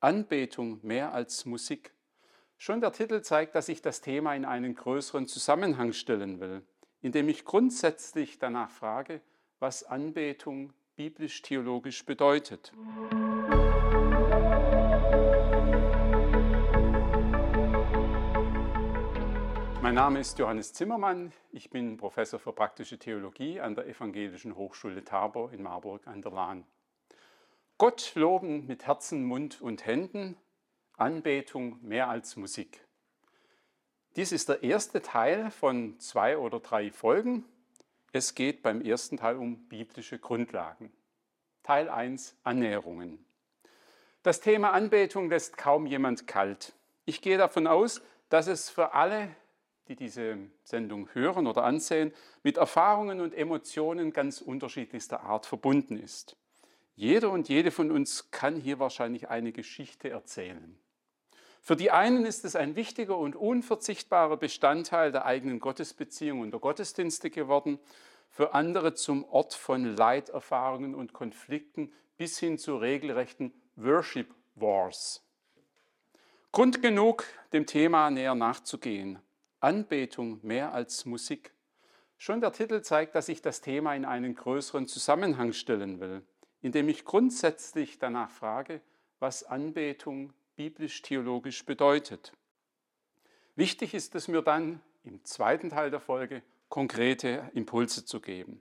Anbetung mehr als Musik. Schon der Titel zeigt, dass ich das Thema in einen größeren Zusammenhang stellen will, indem ich grundsätzlich danach frage, was Anbetung biblisch-theologisch bedeutet. Mein Name ist Johannes Zimmermann. Ich bin Professor für praktische Theologie an der Evangelischen Hochschule Tabor in Marburg an der Lahn. Gott loben mit Herzen, Mund und Händen, Anbetung mehr als Musik. Dies ist der erste Teil von zwei oder drei Folgen. Es geht beim ersten Teil um biblische Grundlagen. Teil 1 Annäherungen. Das Thema Anbetung lässt kaum jemand kalt. Ich gehe davon aus, dass es für alle die diese Sendung hören oder ansehen, mit Erfahrungen und Emotionen ganz unterschiedlichster Art verbunden ist. Jeder und jede von uns kann hier wahrscheinlich eine Geschichte erzählen. Für die einen ist es ein wichtiger und unverzichtbarer Bestandteil der eigenen Gottesbeziehung und der Gottesdienste geworden, für andere zum Ort von Leiterfahrungen und Konflikten bis hin zu regelrechten Worship Wars. Grund genug, dem Thema näher nachzugehen. Anbetung mehr als Musik. Schon der Titel zeigt, dass ich das Thema in einen größeren Zusammenhang stellen will, indem ich grundsätzlich danach frage, was Anbetung biblisch-theologisch bedeutet. Wichtig ist es mir dann, im zweiten Teil der Folge konkrete Impulse zu geben.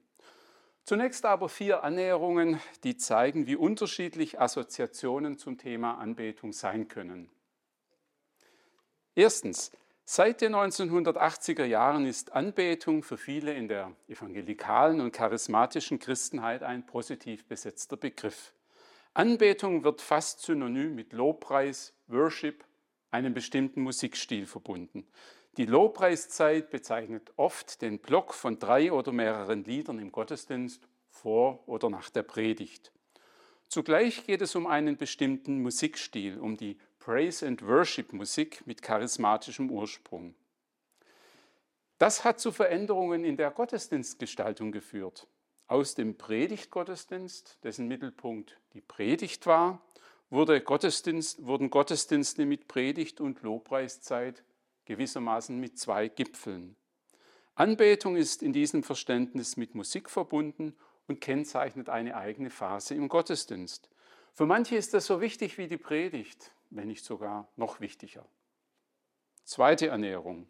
Zunächst aber vier Annäherungen, die zeigen, wie unterschiedlich Assoziationen zum Thema Anbetung sein können. Erstens, Seit den 1980er Jahren ist Anbetung für viele in der evangelikalen und charismatischen Christenheit ein positiv besetzter Begriff. Anbetung wird fast synonym mit Lobpreis, Worship, einem bestimmten Musikstil verbunden. Die Lobpreiszeit bezeichnet oft den Block von drei oder mehreren Liedern im Gottesdienst vor oder nach der Predigt. Zugleich geht es um einen bestimmten Musikstil, um die Praise and Worship Musik mit charismatischem Ursprung. Das hat zu Veränderungen in der Gottesdienstgestaltung geführt. Aus dem Predigtgottesdienst, dessen Mittelpunkt die Predigt war, wurde Gottesdienst, wurden Gottesdienste mit Predigt und Lobpreiszeit gewissermaßen mit zwei Gipfeln. Anbetung ist in diesem Verständnis mit Musik verbunden und kennzeichnet eine eigene Phase im Gottesdienst. Für manche ist das so wichtig wie die Predigt, wenn nicht sogar noch wichtiger. Zweite Ernährung.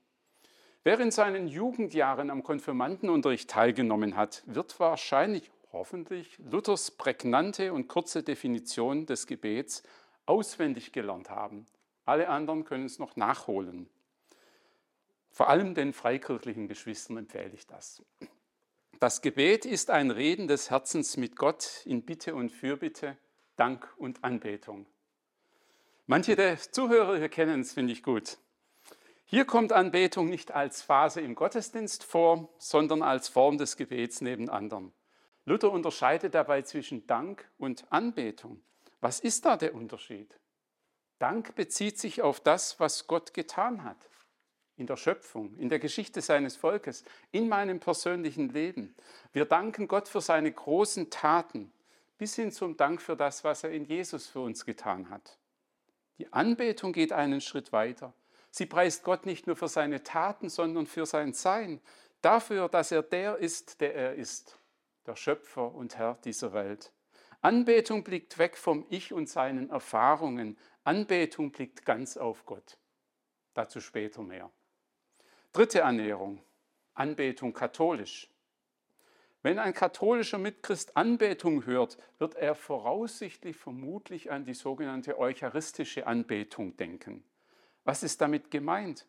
Wer in seinen Jugendjahren am Konfirmandenunterricht teilgenommen hat, wird wahrscheinlich, hoffentlich, Luthers prägnante und kurze Definition des Gebets auswendig gelernt haben. Alle anderen können es noch nachholen. Vor allem den freikirchlichen Geschwistern empfehle ich das. Das Gebet ist ein Reden des Herzens mit Gott in Bitte und Fürbitte, Dank und Anbetung. Manche der Zuhörer kennen es, finde ich gut. Hier kommt Anbetung nicht als Phase im Gottesdienst vor, sondern als Form des Gebets neben anderen. Luther unterscheidet dabei zwischen Dank und Anbetung. Was ist da der Unterschied? Dank bezieht sich auf das, was Gott getan hat. In der Schöpfung, in der Geschichte seines Volkes, in meinem persönlichen Leben. Wir danken Gott für seine großen Taten, bis hin zum Dank für das, was er in Jesus für uns getan hat. Die Anbetung geht einen Schritt weiter. Sie preist Gott nicht nur für seine Taten, sondern für sein Sein, dafür, dass er der ist, der er ist, der Schöpfer und Herr dieser Welt. Anbetung blickt weg vom Ich und seinen Erfahrungen. Anbetung blickt ganz auf Gott. Dazu später mehr. Dritte Annäherung. Anbetung katholisch. Wenn ein katholischer Mitchrist Anbetung hört, wird er voraussichtlich vermutlich an die sogenannte eucharistische Anbetung denken. Was ist damit gemeint?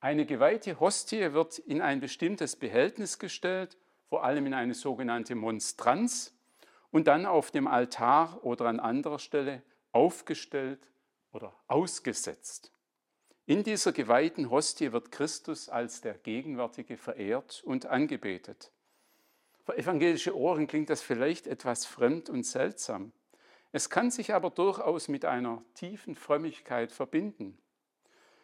Eine geweihte Hostie wird in ein bestimmtes Behältnis gestellt, vor allem in eine sogenannte Monstranz, und dann auf dem Altar oder an anderer Stelle aufgestellt oder ausgesetzt. In dieser geweihten Hostie wird Christus als der Gegenwärtige verehrt und angebetet. Für evangelische Ohren klingt das vielleicht etwas fremd und seltsam. Es kann sich aber durchaus mit einer tiefen Frömmigkeit verbinden.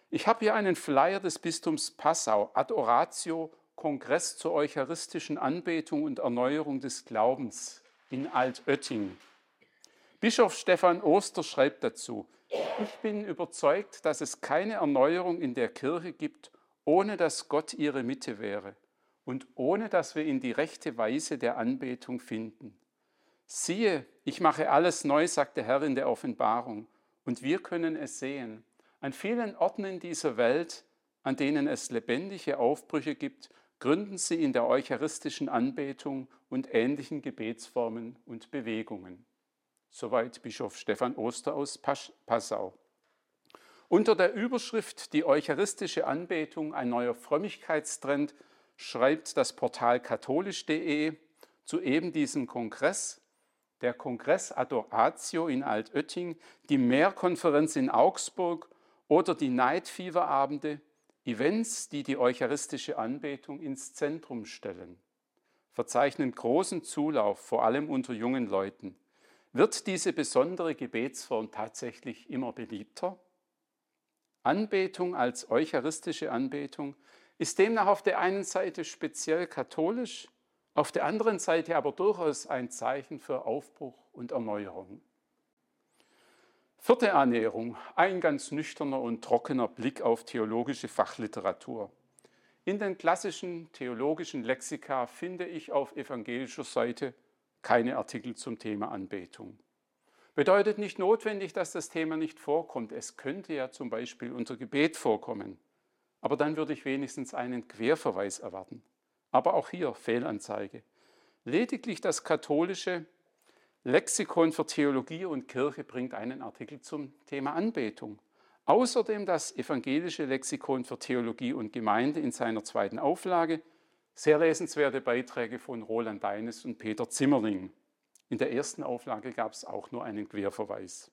Ich habe hier einen Flyer des Bistums Passau, Adoratio, Kongress zur eucharistischen Anbetung und Erneuerung des Glaubens in Altötting. Bischof Stefan Oster schreibt dazu, Ich bin überzeugt, dass es keine Erneuerung in der Kirche gibt, ohne dass Gott ihre Mitte wäre und ohne dass wir in die rechte Weise der Anbetung finden. Siehe, ich mache alles neu, sagt der Herr in der Offenbarung, und wir können es sehen. An vielen Orten in dieser Welt, an denen es lebendige Aufbrüche gibt, gründen sie in der eucharistischen Anbetung und ähnlichen Gebetsformen und Bewegungen. Soweit Bischof Stefan Oster aus Passau. Unter der Überschrift Die eucharistische Anbetung, ein neuer Frömmigkeitstrend, schreibt das Portal katholisch.de zu eben diesem Kongress, der Kongress Adoratio in Altötting, die Mehrkonferenz in Augsburg oder die Night Fever Abende, Events, die die eucharistische Anbetung ins Zentrum stellen, verzeichnen großen Zulauf, vor allem unter jungen Leuten. Wird diese besondere Gebetsform tatsächlich immer beliebter? Anbetung als eucharistische Anbetung ist demnach auf der einen Seite speziell katholisch, auf der anderen Seite aber durchaus ein Zeichen für Aufbruch und Erneuerung. Vierte Ernährung, ein ganz nüchterner und trockener Blick auf theologische Fachliteratur. In den klassischen theologischen Lexika finde ich auf evangelischer Seite keine Artikel zum Thema Anbetung. Bedeutet nicht notwendig, dass das Thema nicht vorkommt. Es könnte ja zum Beispiel unter Gebet vorkommen. Aber dann würde ich wenigstens einen Querverweis erwarten. Aber auch hier Fehlanzeige. Lediglich das katholische Lexikon für Theologie und Kirche bringt einen Artikel zum Thema Anbetung. Außerdem das evangelische Lexikon für Theologie und Gemeinde in seiner zweiten Auflage. Sehr lesenswerte Beiträge von Roland Deines und Peter Zimmerling. In der ersten Auflage gab es auch nur einen Querverweis.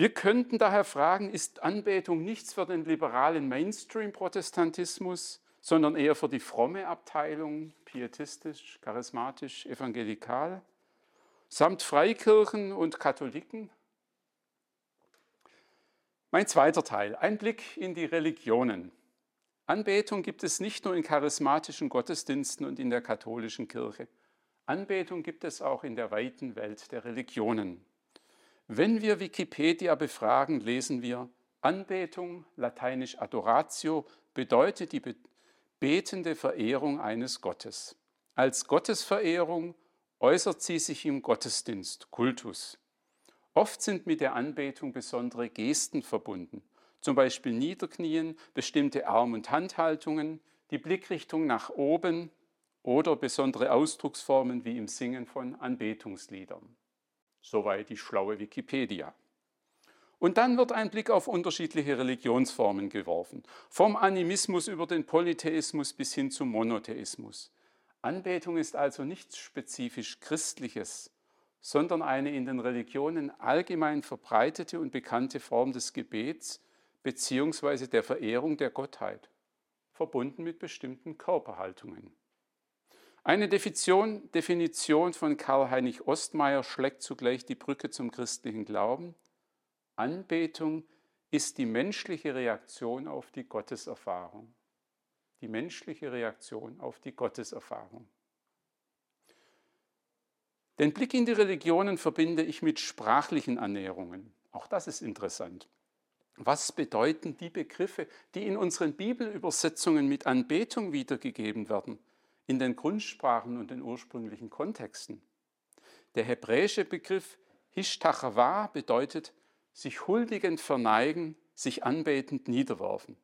Wir könnten daher fragen, ist Anbetung nichts für den liberalen Mainstream-Protestantismus, sondern eher für die fromme Abteilung, pietistisch, charismatisch, evangelikal? samt Freikirchen und Katholiken. Mein zweiter Teil, ein Blick in die Religionen. Anbetung gibt es nicht nur in charismatischen Gottesdiensten und in der katholischen Kirche. Anbetung gibt es auch in der weiten Welt der Religionen. Wenn wir Wikipedia befragen, lesen wir, Anbetung, lateinisch Adoratio, bedeutet die betende Verehrung eines Gottes. Als Gottesverehrung äußert sie sich im Gottesdienst, Kultus. Oft sind mit der Anbetung besondere Gesten verbunden, zum Beispiel Niederknien, bestimmte Arm- und Handhaltungen, die Blickrichtung nach oben oder besondere Ausdrucksformen wie im Singen von Anbetungsliedern. Soweit die schlaue Wikipedia. Und dann wird ein Blick auf unterschiedliche Religionsformen geworfen, vom Animismus über den Polytheismus bis hin zum Monotheismus. Anbetung ist also nichts spezifisch Christliches, sondern eine in den Religionen allgemein verbreitete und bekannte Form des Gebets bzw. der Verehrung der Gottheit, verbunden mit bestimmten Körperhaltungen. Eine Definition, von Karl-Heinrich Ostmeier schlägt zugleich die Brücke zum christlichen Glauben. Anbetung ist die menschliche Reaktion auf die Gotteserfahrung die menschliche Reaktion auf die Gotteserfahrung. Den Blick in die Religionen verbinde ich mit sprachlichen Annäherungen. Auch das ist interessant. Was bedeuten die Begriffe, die in unseren Bibelübersetzungen mit Anbetung wiedergegeben werden, in den Grundsprachen und den ursprünglichen Kontexten? Der hebräische Begriff Hishtachava bedeutet sich huldigend verneigen, sich anbetend niederwerfen.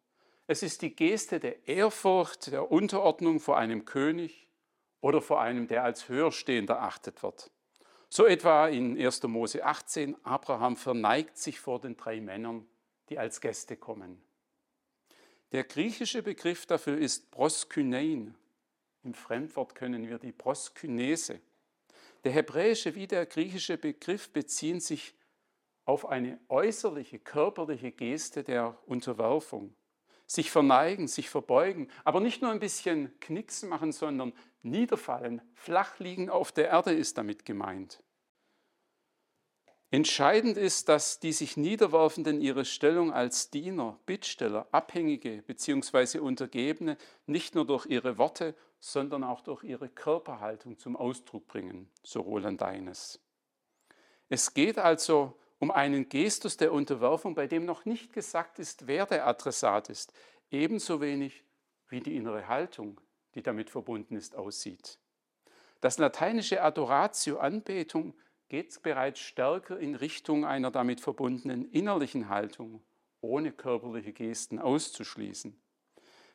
Es ist die Geste der Ehrfurcht, der Unterordnung vor einem König oder vor einem, der als höherstehender achtet wird. So etwa in 1. Mose 18, Abraham verneigt sich vor den drei Männern, die als Gäste kommen. Der griechische Begriff dafür ist proskynein. Im Fremdwort können wir die Proskynese. Der hebräische wie der griechische Begriff beziehen sich auf eine äußerliche, körperliche Geste der Unterwerfung sich verneigen, sich verbeugen, aber nicht nur ein bisschen Knicks machen, sondern niederfallen, flach liegen auf der Erde ist damit gemeint. Entscheidend ist, dass die sich Niederwerfenden ihre Stellung als Diener, Bittsteller, Abhängige bzw. Untergebene nicht nur durch ihre Worte, sondern auch durch ihre Körperhaltung zum Ausdruck bringen, so Roland Deines. Es geht also um einen Gestus der Unterwerfung, bei dem noch nicht gesagt ist, wer der Adressat ist, ebenso wenig wie die innere Haltung, die damit verbunden ist, aussieht. Das lateinische Adoratio, Anbetung, geht bereits stärker in Richtung einer damit verbundenen innerlichen Haltung, ohne körperliche Gesten auszuschließen.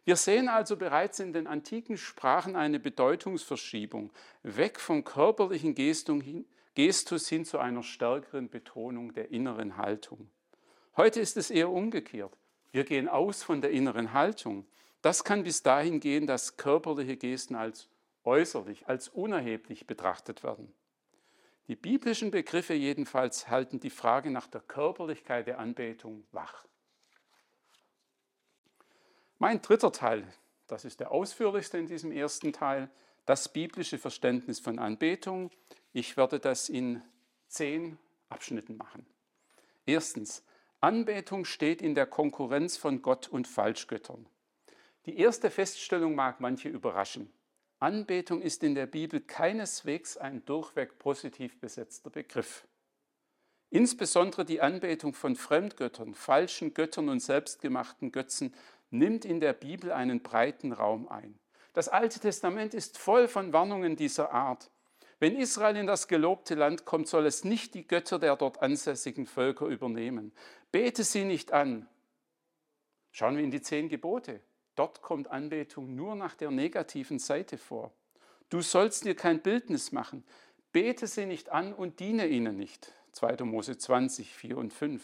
Wir sehen also bereits in den antiken Sprachen eine Bedeutungsverschiebung, weg vom körperlichen Gestus hin zu einer stärkeren Betonung der inneren Haltung. Heute ist es eher umgekehrt. Wir gehen aus von der inneren Haltung. Das kann bis dahin gehen, dass körperliche Gesten als äußerlich, als unerheblich betrachtet werden. Die biblischen Begriffe jedenfalls halten die Frage nach der Körperlichkeit der Anbetung wach. Mein dritter Teil, das ist der ausführlichste in diesem ersten Teil, das biblische Verständnis von Anbetung. Ich werde das in zehn Abschnitten machen. Erstens, Anbetung steht in der Konkurrenz von Gott und Falschgöttern. Die erste Feststellung mag manche überraschen. Anbetung ist in der Bibel keineswegs ein durchweg positiv besetzter Begriff. Insbesondere die Anbetung von Fremdgöttern, falschen Göttern und selbstgemachten Götzen nimmt in der Bibel einen breiten Raum ein. Das Alte Testament ist voll von Warnungen dieser Art. Wenn Israel in das gelobte Land kommt, soll es nicht die Götter der dort ansässigen Völker übernehmen. Bete sie nicht an. Schauen wir in die zehn Gebote. Dort kommt Anbetung nur nach der negativen Seite vor. Du sollst dir kein Bildnis machen. Bete sie nicht an und diene ihnen nicht. 2. Mose 20, 4 und 5.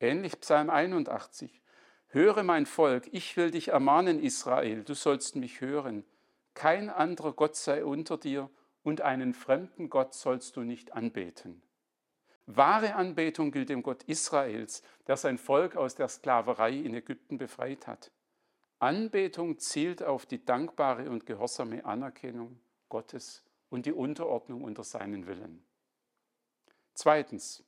Ähnlich Psalm 81. Höre mein Volk, ich will dich ermahnen, Israel, du sollst mich hören. Kein anderer Gott sei unter dir und einen fremden Gott sollst du nicht anbeten. Wahre Anbetung gilt dem Gott Israels, der sein Volk aus der Sklaverei in Ägypten befreit hat. Anbetung zielt auf die dankbare und gehorsame Anerkennung Gottes und die Unterordnung unter seinen Willen. Zweitens.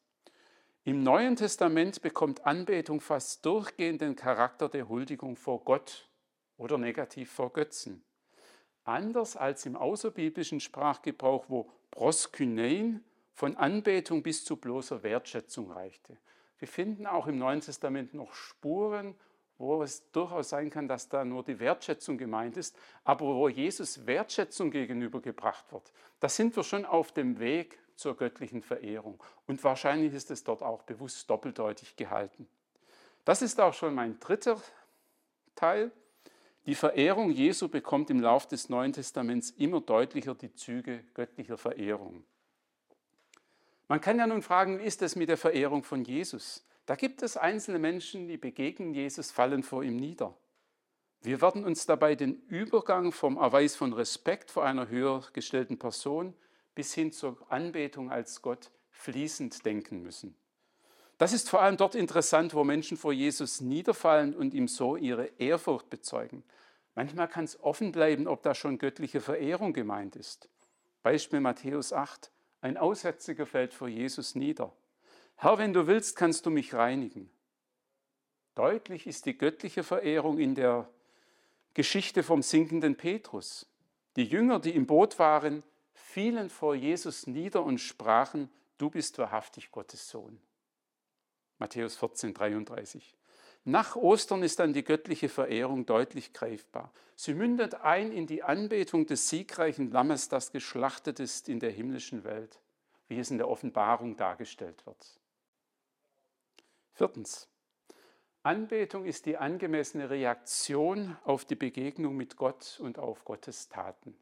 Im Neuen Testament bekommt Anbetung fast durchgehend den Charakter der Huldigung vor Gott oder negativ vor Götzen. Anders als im außerbiblischen Sprachgebrauch, wo proskynein von Anbetung bis zu bloßer Wertschätzung reichte. Wir finden auch im Neuen Testament noch Spuren wo es durchaus sein kann, dass da nur die Wertschätzung gemeint ist, aber wo Jesus Wertschätzung gegenübergebracht wird. Da sind wir schon auf dem Weg zur göttlichen Verehrung. Und wahrscheinlich ist es dort auch bewusst doppeldeutig gehalten. Das ist auch schon mein dritter Teil. Die Verehrung Jesu bekommt im Lauf des Neuen Testaments immer deutlicher die Züge göttlicher Verehrung. Man kann ja nun fragen, wie ist es mit der Verehrung von Jesus? Da gibt es einzelne Menschen, die begegnen Jesus, fallen vor ihm nieder. Wir werden uns dabei den Übergang vom Erweis von Respekt vor einer höher gestellten Person bis hin zur Anbetung als Gott fließend denken müssen. Das ist vor allem dort interessant, wo Menschen vor Jesus niederfallen und ihm so ihre Ehrfurcht bezeugen. Manchmal kann es offen bleiben, ob da schon göttliche Verehrung gemeint ist. Beispiel Matthäus 8. Ein Aussätziger fällt vor Jesus nieder. Herr, wenn du willst, kannst du mich reinigen. Deutlich ist die göttliche Verehrung in der Geschichte vom sinkenden Petrus. Die Jünger, die im Boot waren, fielen vor Jesus nieder und sprachen, du bist wahrhaftig Gottes Sohn. Matthäus 14, 33. Nach Ostern ist dann die göttliche Verehrung deutlich greifbar. Sie mündet ein in die Anbetung des siegreichen Lammes, das geschlachtet ist in der himmlischen Welt, wie es in der Offenbarung dargestellt wird. Viertens. Anbetung ist die angemessene Reaktion auf die Begegnung mit Gott und auf Gottes Taten.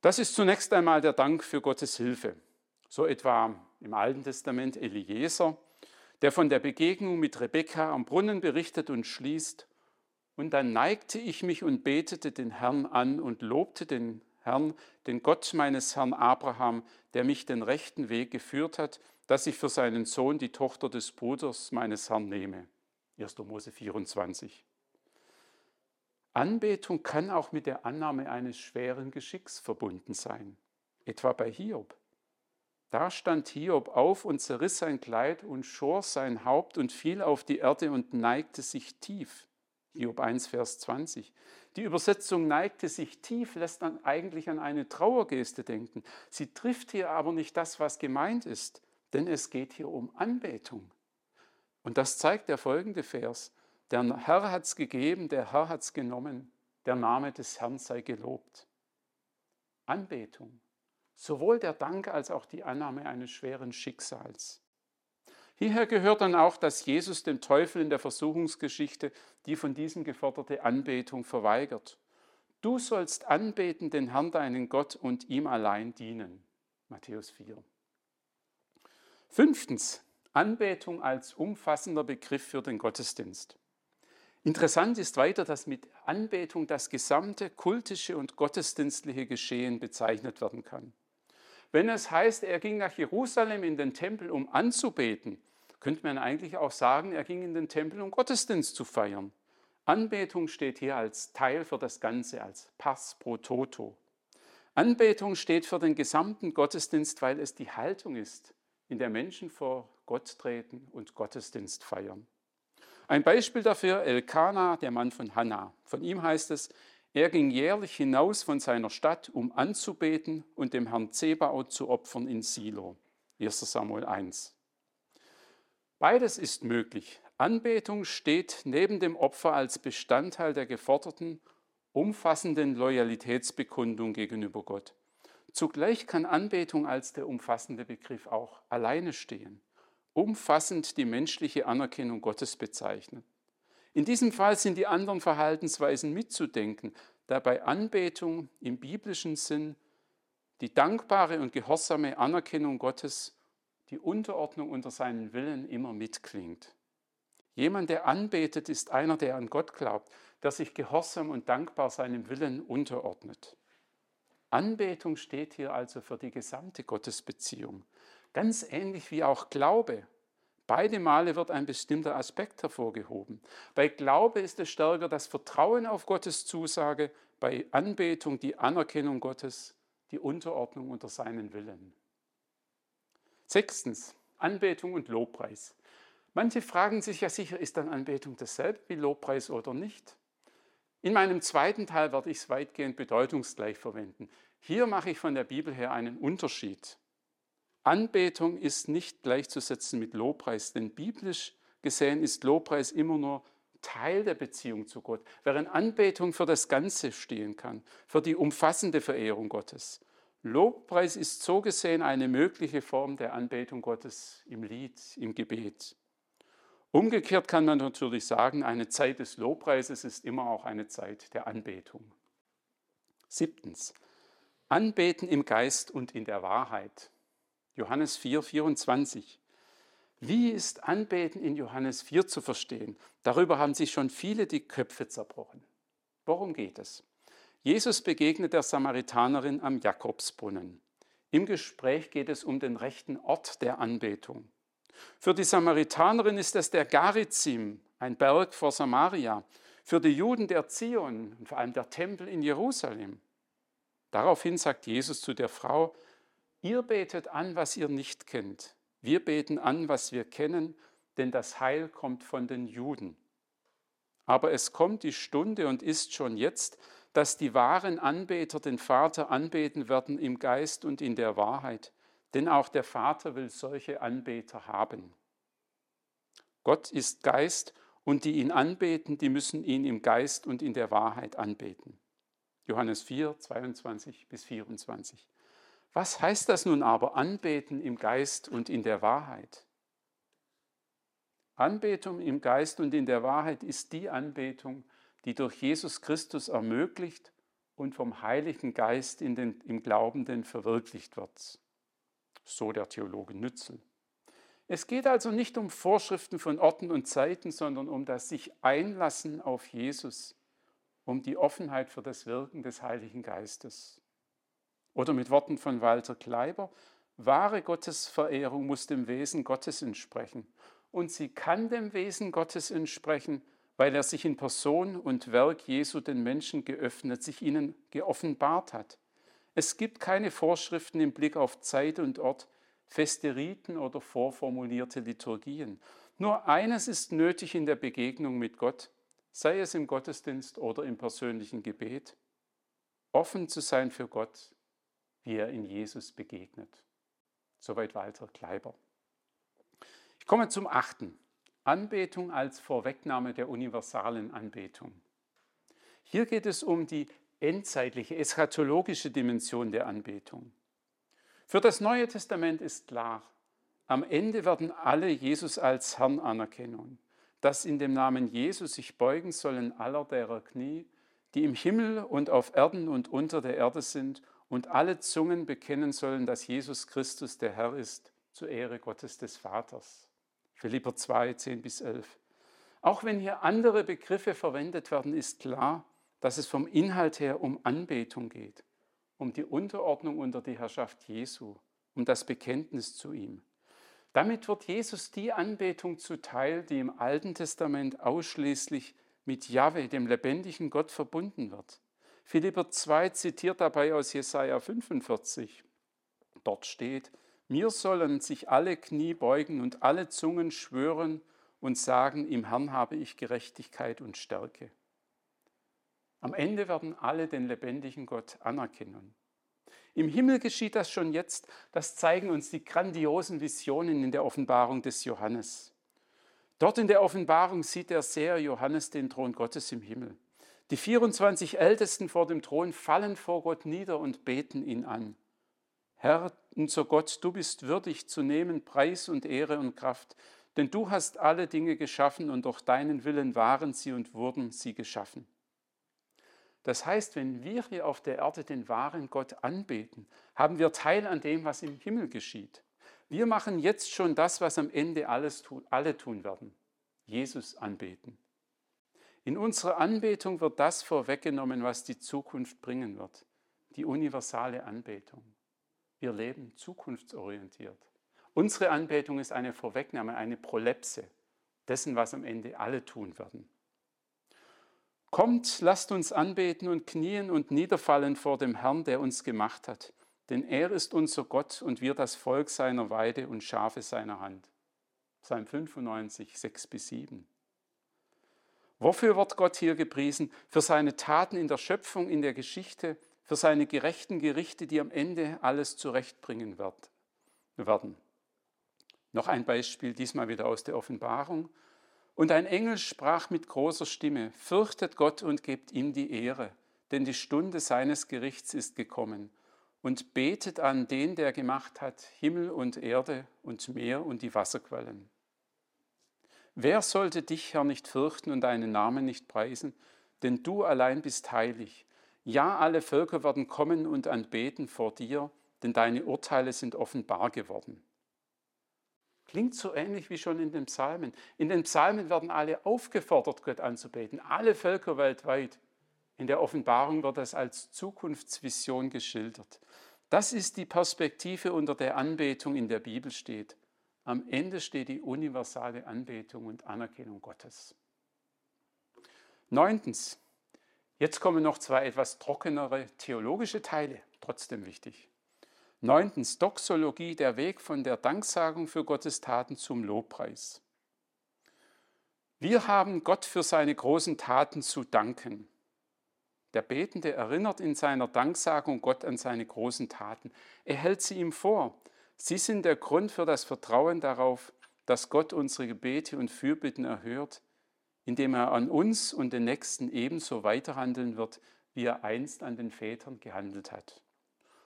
Das ist zunächst einmal der Dank für Gottes Hilfe. So etwa im Alten Testament Eliezer, der von der Begegnung mit Rebekka am Brunnen berichtet und schließt, und dann neigte ich mich und betete den Herrn an und lobte den Herrn, den Gott meines Herrn Abraham, der mich den rechten Weg geführt hat, dass ich für seinen Sohn die Tochter des Bruders meines Herrn nehme. 1. Mose 24. Anbetung kann auch mit der Annahme eines schweren Geschicks verbunden sein, etwa bei Hiob. Da stand Hiob auf und zerriss sein Kleid und schor sein Haupt und fiel auf die Erde und neigte sich tief. Hiob 1, Vers 20. Die Übersetzung neigte sich tief, lässt dann eigentlich an eine Trauergeste denken. Sie trifft hier aber nicht das, was gemeint ist. denn es geht hier um Anbetung. Und das zeigt der folgende Vers. Der Herr hat es gegeben, der Herr hat es genommen, der Name des Herrn sei gelobt. Anbetung, sowohl der Dank als auch die Annahme eines schweren Schicksals. Hierher gehört dann auch, dass Jesus dem Teufel in der Versuchungsgeschichte die von diesem geforderte Anbetung verweigert. Du sollst anbeten den Herrn deinen Gott und ihm allein dienen. Matthäus 4. Fünftens, Anbetung als umfassender Begriff für den Gottesdienst. Interessant ist weiter, dass mit Anbetung das gesamte kultische und gottesdienstliche Geschehen bezeichnet werden kann. Wenn es heißt, er ging nach Jerusalem in den Tempel, um anzubeten, könnte man eigentlich auch sagen, er ging in den Tempel, um Gottesdienst zu feiern. Anbetung steht hier als Teil für das Ganze, als Pass pro Toto. Anbetung steht für den gesamten Gottesdienst, weil es die Haltung ist, in der Menschen vor Gott treten und Gottesdienst feiern. Ein Beispiel dafür Elkanah, der Mann von Hannah. Von ihm heißt es, er ging jährlich hinaus von seiner Stadt, um anzubeten und dem Herrn Zebaoth zu opfern in Silo. 1 Samuel 1. Beides ist möglich. Anbetung steht neben dem Opfer als Bestandteil der geforderten, umfassenden Loyalitätsbekundung gegenüber Gott. Zugleich kann Anbetung als der umfassende Begriff auch alleine stehen umfassend die menschliche Anerkennung Gottes bezeichnen. In diesem Fall sind die anderen Verhaltensweisen mitzudenken, da bei Anbetung im biblischen Sinn die dankbare und gehorsame Anerkennung Gottes, die Unterordnung unter seinen Willen immer mitklingt. Jemand, der anbetet, ist einer, der an Gott glaubt, der sich gehorsam und dankbar seinem Willen unterordnet. Anbetung steht hier also für die gesamte Gottesbeziehung. Ganz ähnlich wie auch Glaube. Beide Male wird ein bestimmter Aspekt hervorgehoben. Bei Glaube ist es stärker das Vertrauen auf Gottes Zusage, bei Anbetung die Anerkennung Gottes, die Unterordnung unter seinen Willen. Sechstens, Anbetung und Lobpreis. Manche fragen sich ja sicher, ist dann Anbetung dasselbe wie Lobpreis oder nicht? In meinem zweiten Teil werde ich es weitgehend bedeutungsgleich verwenden. Hier mache ich von der Bibel her einen Unterschied. Anbetung ist nicht gleichzusetzen mit Lobpreis, denn biblisch gesehen ist Lobpreis immer nur Teil der Beziehung zu Gott, während Anbetung für das Ganze stehen kann, für die umfassende Verehrung Gottes. Lobpreis ist so gesehen eine mögliche Form der Anbetung Gottes im Lied, im Gebet. Umgekehrt kann man natürlich sagen, eine Zeit des Lobpreises ist immer auch eine Zeit der Anbetung. Siebtens. Anbeten im Geist und in der Wahrheit. Johannes 4, 24. Wie ist Anbeten in Johannes 4 zu verstehen? Darüber haben sich schon viele die Köpfe zerbrochen. Worum geht es? Jesus begegnet der Samaritanerin am Jakobsbrunnen. Im Gespräch geht es um den rechten Ort der Anbetung. Für die Samaritanerin ist es der Garizim, ein Berg vor Samaria. Für die Juden der Zion und vor allem der Tempel in Jerusalem. Daraufhin sagt Jesus zu der Frau, Ihr betet an, was ihr nicht kennt. Wir beten an, was wir kennen, denn das Heil kommt von den Juden. Aber es kommt die Stunde und ist schon jetzt, dass die wahren Anbeter den Vater anbeten werden im Geist und in der Wahrheit, denn auch der Vater will solche Anbeter haben. Gott ist Geist und die ihn anbeten, die müssen ihn im Geist und in der Wahrheit anbeten. Johannes 4, 22 bis 24. Was heißt das nun aber, anbeten im Geist und in der Wahrheit? Anbetung im Geist und in der Wahrheit ist die Anbetung, die durch Jesus Christus ermöglicht und vom Heiligen Geist in den, im Glaubenden verwirklicht wird. So der Theologe Nützel. Es geht also nicht um Vorschriften von Orten und Zeiten, sondern um das sich einlassen auf Jesus, um die Offenheit für das Wirken des Heiligen Geistes. Oder mit Worten von Walter Kleiber, wahre Gottesverehrung muss dem Wesen Gottes entsprechen. Und sie kann dem Wesen Gottes entsprechen, weil er sich in Person und Werk Jesu den Menschen geöffnet, sich ihnen geoffenbart hat. Es gibt keine Vorschriften im Blick auf Zeit und Ort, feste Riten oder vorformulierte Liturgien. Nur eines ist nötig in der Begegnung mit Gott, sei es im Gottesdienst oder im persönlichen Gebet, offen zu sein für Gott wie er in Jesus begegnet. Soweit Walter Kleiber. komme zum achten. Anbetung als Vorwegnahme der universalen Anbetung. Hier geht es um die endzeitliche, eschatologische Dimension der Anbetung. Für das Neue Testament ist klar, am Ende werden alle Jesus als Herrn anerkennen, dass in dem Namen Jesus sich beugen sollen aller derer Knie, die im Himmel und auf Erden und unter der Erde sind, und alle Zungen bekennen sollen, dass Jesus Christus der Herr ist, zur Ehre Gottes des Vaters. Philipper 2, 10 bis 11. Auch wenn hier andere Begriffe verwendet werden, ist klar, dass es vom Inhalt her um Anbetung geht, um die Unterordnung unter die Herrschaft Jesu, um das Bekenntnis zu ihm. Damit wird Jesus die Anbetung zuteil, die im Alten Testament ausschließlich mit Jahwe, dem lebendigen Gott, verbunden wird. Philipper 2 zitiert dabei aus Jesaja 45. Dort steht: Mir sollen sich alle Knie beugen und alle Zungen schwören und sagen: Im Herrn habe ich Gerechtigkeit und Stärke. Am Ende werden alle den lebendigen Gott anerkennen. Im Himmel geschieht das schon jetzt. Das zeigen uns die grandiosen Visionen in der Offenbarung des Johannes. Dort in der Offenbarung sieht der Seher Johannes den Thron Gottes im Himmel. Die 24 Ältesten vor dem Thron fallen vor Gott nieder und beten ihn an. Herr, unser Gott, du bist würdig zu nehmen Preis und Ehre und Kraft, denn du hast alle Dinge geschaffen und durch deinen Willen waren sie und wurden sie geschaffen. Das heißt, wenn wir hier auf der Erde den wahren Gott anbeten, haben wir Teil an dem, was im Himmel geschieht. Wir machen jetzt schon das, was am Ende alles alle tun werden. Jesus anbeten. In unserer Anbetung wird das vorweggenommen, was die Zukunft bringen wird. Die universale Anbetung. Wir leben zukunftsorientiert. Unsere Anbetung ist eine Vorwegnahme, eine Prolepse dessen, was am Ende alle tun werden. Kommt, lasst uns anbeten und knien und niederfallen vor dem Herrn, der uns gemacht hat. Denn er ist unser Gott und wir das Volk seiner Weide und Schafe seiner Hand. Psalm 95, 6 bis 7. Wofür wird Gott hier gepriesen? Für seine Taten in der Schöpfung, in der Geschichte, für seine gerechten Gerichte, die am Ende alles zurechtbringen werden. Noch ein Beispiel, diesmal wieder aus der Offenbarung. Und ein Engel sprach mit großer Stimme, fürchtet Gott und gebt ihm die Ehre, denn die Stunde seines Gerichts ist gekommen. Und betet an den, der gemacht hat Himmel und Erde und Meer und die Wasserquellen. Wer sollte dich, Herr, nicht fürchten und deinen Namen nicht preisen? Denn du allein bist heilig. Ja, alle Völker werden kommen und anbeten vor dir, denn deine Urteile sind offenbar geworden. Klingt so ähnlich wie schon in den Psalmen. In den Psalmen werden alle aufgefordert, Gott anzubeten, alle Völker weltweit. In der Offenbarung wird das als Zukunftsvision geschildert. Das ist die Perspektive, unter der Anbetung in der Bibel steht. Am Ende steht die universale Anbetung und Anerkennung Gottes. Neuntens, jetzt kommen noch zwei etwas trockenere theologische Teile, trotzdem wichtig. Neuntens, Doxologie, der Weg von der Danksagung für Gottes Taten zum Lobpreis. Wir haben Gott für seine großen Taten zu danken. Der Betende erinnert in seiner Danksagung Gott an seine großen Taten. Er hält sie ihm vor. Sie sind der Grund für das Vertrauen darauf, dass Gott unsere Gebete und Fürbitten erhört, indem er an uns und den Nächsten ebenso weiterhandeln wird, wie er einst an den Vätern gehandelt hat.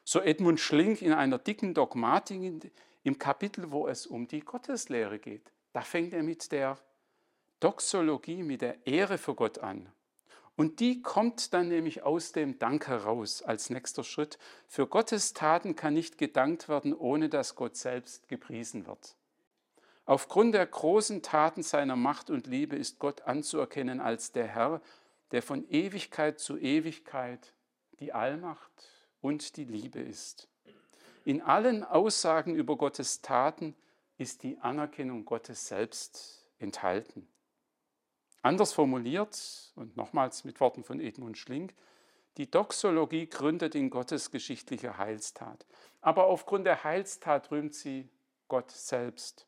So Edmund Schlink in einer dicken Dogmatik im Kapitel, wo es um die Gotteslehre geht. Da fängt er mit der Doxologie, mit der Ehre für Gott an. Und die kommt dann nämlich aus dem Dank heraus als nächster Schritt. Für Gottes Taten kann nicht gedankt werden, ohne dass Gott selbst gepriesen wird. Aufgrund der großen Taten seiner Macht und Liebe ist Gott anzuerkennen als der Herr, der von Ewigkeit zu Ewigkeit die Allmacht und die Liebe ist. In allen Aussagen über Gottes Taten ist die Anerkennung Gottes selbst enthalten. Anders formuliert, und nochmals mit Worten von Edmund Schlink, die Doxologie gründet in Gottes geschichtlicher Heilstat. Aber aufgrund der Heilstat rühmt sie Gott selbst.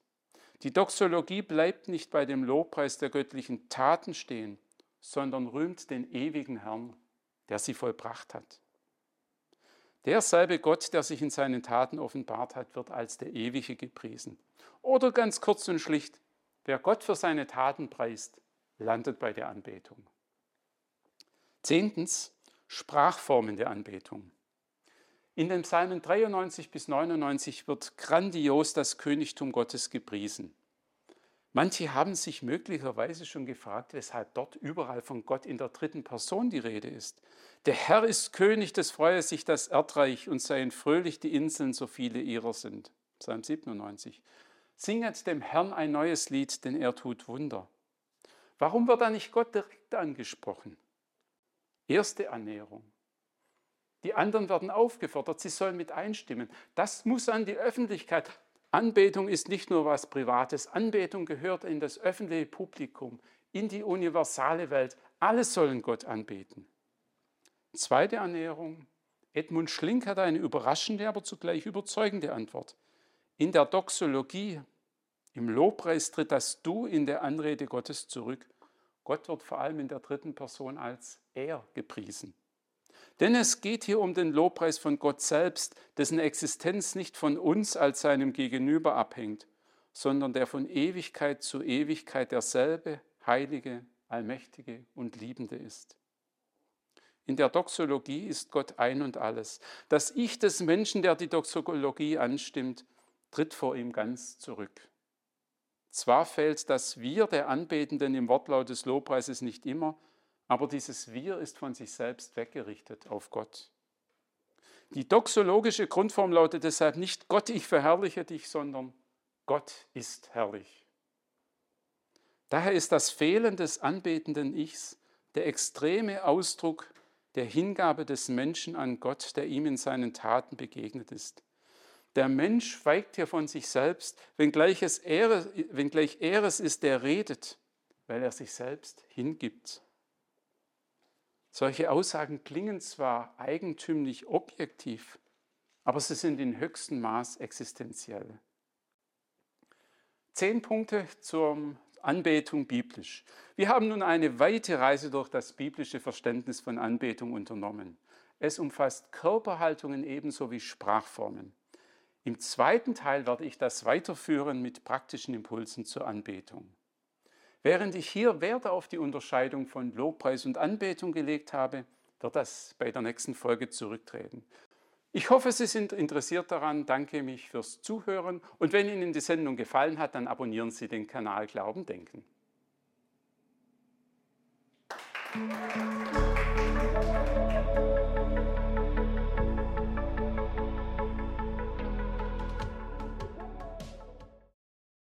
Die Doxologie bleibt nicht bei dem Lobpreis der göttlichen Taten stehen, sondern rühmt den ewigen Herrn, der sie vollbracht hat. Derselbe Gott, der sich in seinen Taten offenbart hat, wird als der Ewige gepriesen. Oder ganz kurz und schlicht, wer Gott für seine Taten preist, landet bei der Anbetung. Zehntens, Sprachformen der Anbetung. In den Psalmen 93 bis 99 wird grandios das Königtum Gottes gepriesen. Manche haben sich möglicherweise schon gefragt, weshalb dort überall von Gott in der dritten Person die Rede ist. Der Herr ist König, des freue sich das Erdreich und seien fröhlich die Inseln, so viele ihrer sind. Psalm 97. Singet dem Herrn ein neues Lied, denn er tut Wunder. Warum wird da nicht Gott direkt angesprochen? Erste Annäherung. Die anderen werden aufgefordert, sie sollen mit einstimmen. Das muss an die Öffentlichkeit. Anbetung ist nicht nur was Privates. Anbetung gehört in das öffentliche Publikum, in die universale Welt. Alle sollen Gott anbeten. Zweite Annäherung. Edmund Schlink hat eine überraschende, aber zugleich überzeugende Antwort. In der Doxologie, im Lobpreis tritt das Du in der Anrede Gottes zurück. Gott wird vor allem in der dritten Person als Er gepriesen. Denn es geht hier um den Lobpreis von Gott selbst, dessen Existenz nicht von uns als seinem Gegenüber abhängt, sondern der von Ewigkeit zu Ewigkeit derselbe, heilige, allmächtige und liebende ist. In der Doxologie ist Gott ein und alles. Das Ich des Menschen, der die Doxologie anstimmt, tritt vor ihm ganz zurück. Zwar fällt das Wir der Anbetenden im Wortlaut des Lobpreises nicht immer, aber dieses Wir ist von sich selbst weggerichtet auf Gott. Die doxologische Grundform lautet deshalb nicht Gott, ich verherrliche dich, sondern Gott ist herrlich. Daher ist das Fehlen des anbetenden Ichs der extreme Ausdruck der Hingabe des Menschen an Gott, der ihm in seinen Taten begegnet ist. Der Mensch schweigt hier von sich selbst, wenngleich, es er, wenngleich er es ist, der redet, weil er sich selbst hingibt. Solche Aussagen klingen zwar eigentümlich objektiv, aber sie sind in höchstem Maß existenziell. Zehn Punkte zur Anbetung biblisch. Wir haben nun eine weite Reise durch das biblische Verständnis von Anbetung unternommen. Es umfasst Körperhaltungen ebenso wie Sprachformen. Im zweiten Teil werde ich das weiterführen mit praktischen Impulsen zur Anbetung. Während ich hier Wert auf die Unterscheidung von Lobpreis und Anbetung gelegt habe, wird das bei der nächsten Folge zurücktreten. Ich hoffe, Sie sind interessiert daran. Danke mich fürs Zuhören. Und wenn Ihnen die Sendung gefallen hat, dann abonnieren Sie den Kanal Glauben Denken.